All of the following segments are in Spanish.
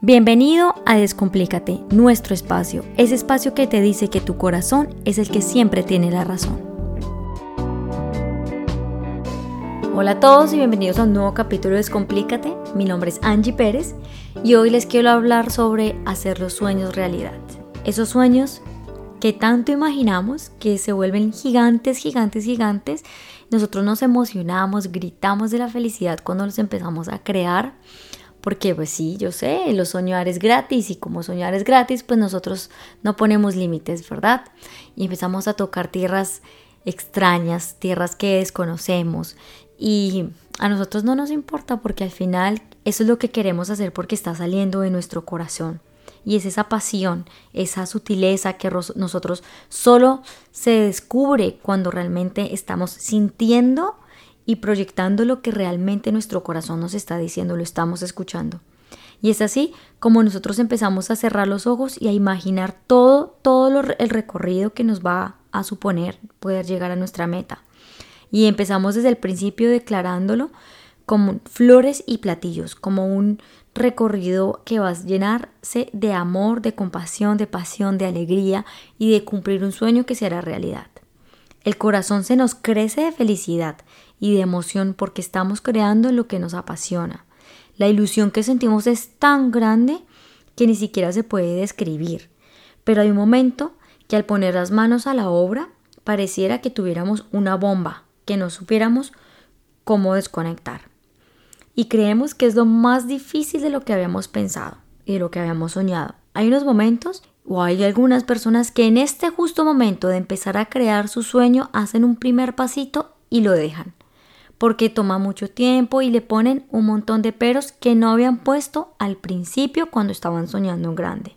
Bienvenido a Descomplícate, nuestro espacio, ese espacio que te dice que tu corazón es el que siempre tiene la razón. Hola a todos y bienvenidos a un nuevo capítulo de Descomplícate. Mi nombre es Angie Pérez y hoy les quiero hablar sobre hacer los sueños realidad. Esos sueños que tanto imaginamos que se vuelven gigantes, gigantes, gigantes. Nosotros nos emocionamos, gritamos de la felicidad cuando los empezamos a crear porque pues sí, yo sé, los soñar es gratis y como soñar es gratis, pues nosotros no ponemos límites, ¿verdad? Y empezamos a tocar tierras extrañas, tierras que desconocemos y a nosotros no nos importa porque al final eso es lo que queremos hacer porque está saliendo de nuestro corazón. Y es esa pasión, esa sutileza que nosotros solo se descubre cuando realmente estamos sintiendo y proyectando lo que realmente nuestro corazón nos está diciendo, lo estamos escuchando. Y es así como nosotros empezamos a cerrar los ojos y a imaginar todo, todo el recorrido que nos va a suponer poder llegar a nuestra meta. Y empezamos desde el principio declarándolo como flores y platillos, como un recorrido que va a llenarse de amor, de compasión, de pasión, de alegría y de cumplir un sueño que será realidad. El corazón se nos crece de felicidad y de emoción porque estamos creando lo que nos apasiona. La ilusión que sentimos es tan grande que ni siquiera se puede describir. Pero hay un momento que al poner las manos a la obra pareciera que tuviéramos una bomba, que no supiéramos cómo desconectar. Y creemos que es lo más difícil de lo que habíamos pensado y de lo que habíamos soñado. Hay unos momentos o hay algunas personas que en este justo momento de empezar a crear su sueño hacen un primer pasito y lo dejan porque toma mucho tiempo y le ponen un montón de peros que no habían puesto al principio cuando estaban soñando en grande.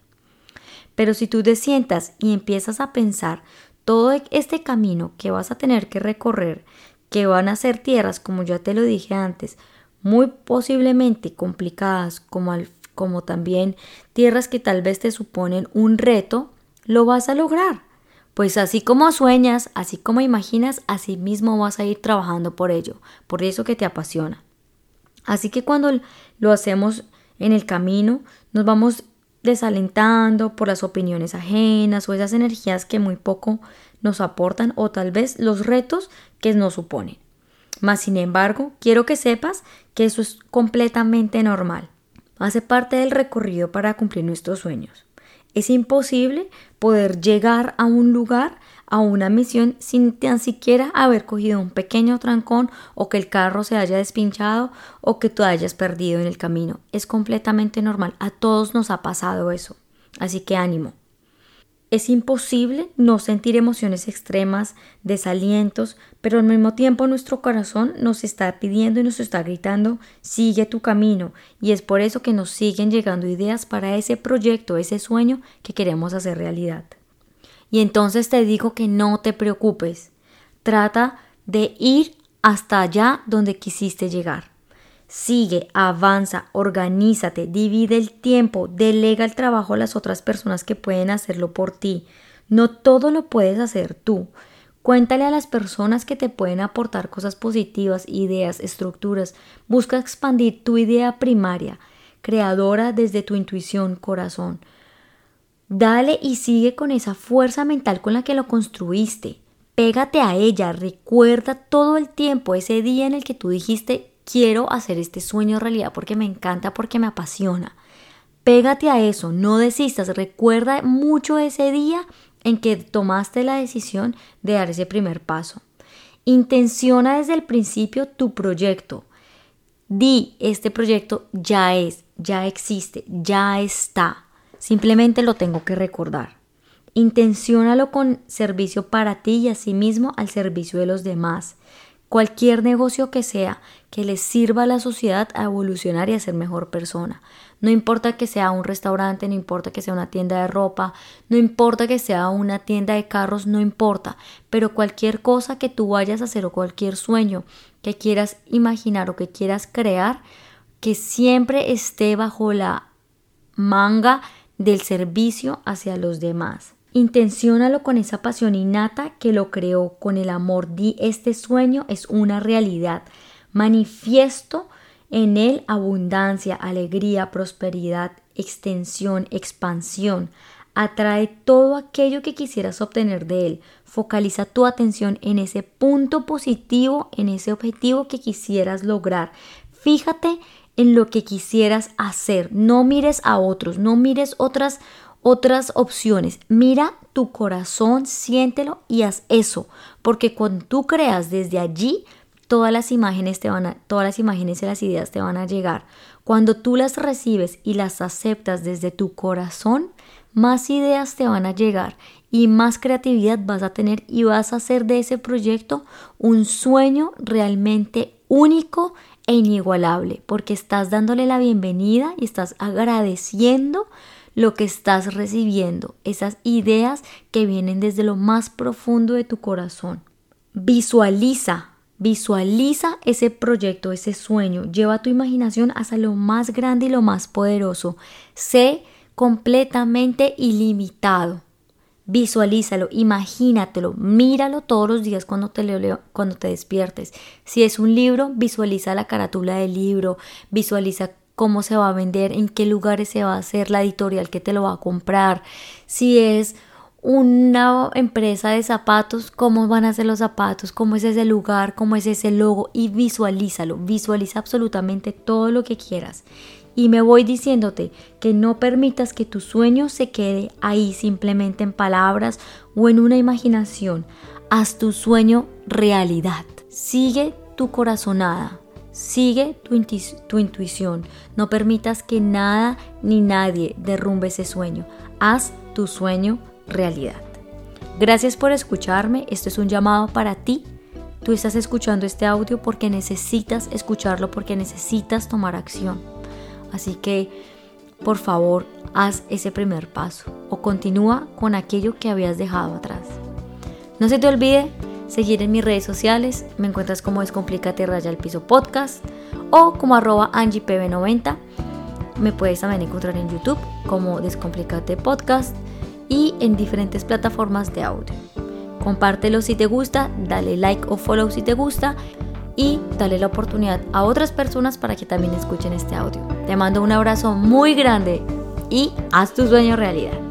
Pero si tú te sientas y empiezas a pensar todo este camino que vas a tener que recorrer, que van a ser tierras, como ya te lo dije antes, muy posiblemente complicadas, como, como también tierras que tal vez te suponen un reto, lo vas a lograr pues así como sueñas, así como imaginas, así mismo vas a ir trabajando por ello, por eso que te apasiona. Así que cuando lo hacemos en el camino, nos vamos desalentando por las opiniones ajenas o esas energías que muy poco nos aportan o tal vez los retos que nos suponen. Mas, sin embargo, quiero que sepas que eso es completamente normal. Hace parte del recorrido para cumplir nuestros sueños. Es imposible poder llegar a un lugar, a una misión, sin tan siquiera haber cogido un pequeño trancón o que el carro se haya despinchado o que tú hayas perdido en el camino. Es completamente normal. A todos nos ha pasado eso. Así que ánimo. Es imposible no sentir emociones extremas, desalientos, pero al mismo tiempo nuestro corazón nos está pidiendo y nos está gritando, sigue tu camino, y es por eso que nos siguen llegando ideas para ese proyecto, ese sueño que queremos hacer realidad. Y entonces te digo que no te preocupes, trata de ir hasta allá donde quisiste llegar. Sigue, avanza, organízate, divide el tiempo, delega el trabajo a las otras personas que pueden hacerlo por ti. No todo lo puedes hacer tú. Cuéntale a las personas que te pueden aportar cosas positivas, ideas, estructuras. Busca expandir tu idea primaria, creadora desde tu intuición, corazón. Dale y sigue con esa fuerza mental con la que lo construiste. Pégate a ella, recuerda todo el tiempo ese día en el que tú dijiste quiero hacer este sueño realidad porque me encanta, porque me apasiona. Pégate a eso, no desistas, recuerda mucho ese día en que tomaste la decisión de dar ese primer paso. Intenciona desde el principio tu proyecto. Di, este proyecto ya es, ya existe, ya está. Simplemente lo tengo que recordar. Intenciónalo con servicio para ti y asimismo al servicio de los demás cualquier negocio que sea que le sirva a la sociedad a evolucionar y a ser mejor persona. No importa que sea un restaurante, no importa que sea una tienda de ropa, no importa que sea una tienda de carros, no importa, pero cualquier cosa que tú vayas a hacer o cualquier sueño que quieras imaginar o que quieras crear, que siempre esté bajo la manga del servicio hacia los demás. Intenciónalo con esa pasión innata que lo creó, con el amor. Di, este sueño es una realidad. Manifiesto En Él abundancia, alegría, prosperidad, extensión, expansión. Atrae todo aquello que quisieras obtener de Él. Focaliza tu atención en ese punto positivo, en ese objetivo que quisieras lograr. Fíjate en lo que quisieras hacer. No mires a otros, no mires otras otras opciones. Mira tu corazón, siéntelo y haz eso, porque cuando tú creas desde allí, todas las imágenes te van todas las imágenes y las ideas te van a llegar. Cuando tú las recibes y las aceptas desde tu corazón, más ideas te van a llegar y más creatividad vas a tener y vas a hacer de ese proyecto un sueño realmente único e inigualable, porque estás dándole la bienvenida y estás agradeciendo lo que estás recibiendo, esas ideas que vienen desde lo más profundo de tu corazón. Visualiza, visualiza ese proyecto, ese sueño, lleva tu imaginación hacia lo más grande y lo más poderoso. Sé completamente ilimitado. Visualízalo, imagínatelo, míralo todos los días cuando te, cuando te despiertes. Si es un libro, visualiza la carátula del libro, visualiza cómo se va a vender, en qué lugares se va a hacer la editorial que te lo va a comprar, si es una empresa de zapatos, cómo van a ser los zapatos, cómo es ese lugar, cómo es ese logo y visualízalo, visualiza absolutamente todo lo que quieras. Y me voy diciéndote que no permitas que tu sueño se quede ahí simplemente en palabras o en una imaginación. Haz tu sueño realidad. Sigue tu corazonada. Sigue tu, intuición, no permitas que nada ni nadie derrumbe ese sueño. Haz tu sueño realidad. Gracias por escucharme, esto es un llamado para ti. Tú estás escuchando este audio porque necesitas escucharlo, porque necesitas tomar acción. Así que, por favor, haz ese primer paso o continúa con aquello que habías dejado atrás. No se te olvide seguir en mis redes sociales. Me encuentras como Descomplícate Raya el Piso Podcast o como arroba AngiePB90. Me puedes también encontrar en YouTube como Descomplícate Podcast y en diferentes plataformas de audio. Compártelo si te gusta, dale like o follow si te gusta y dale la oportunidad a otras personas para que también escuchen este audio. Te mando un abrazo muy grande y haz tu sueño realidad.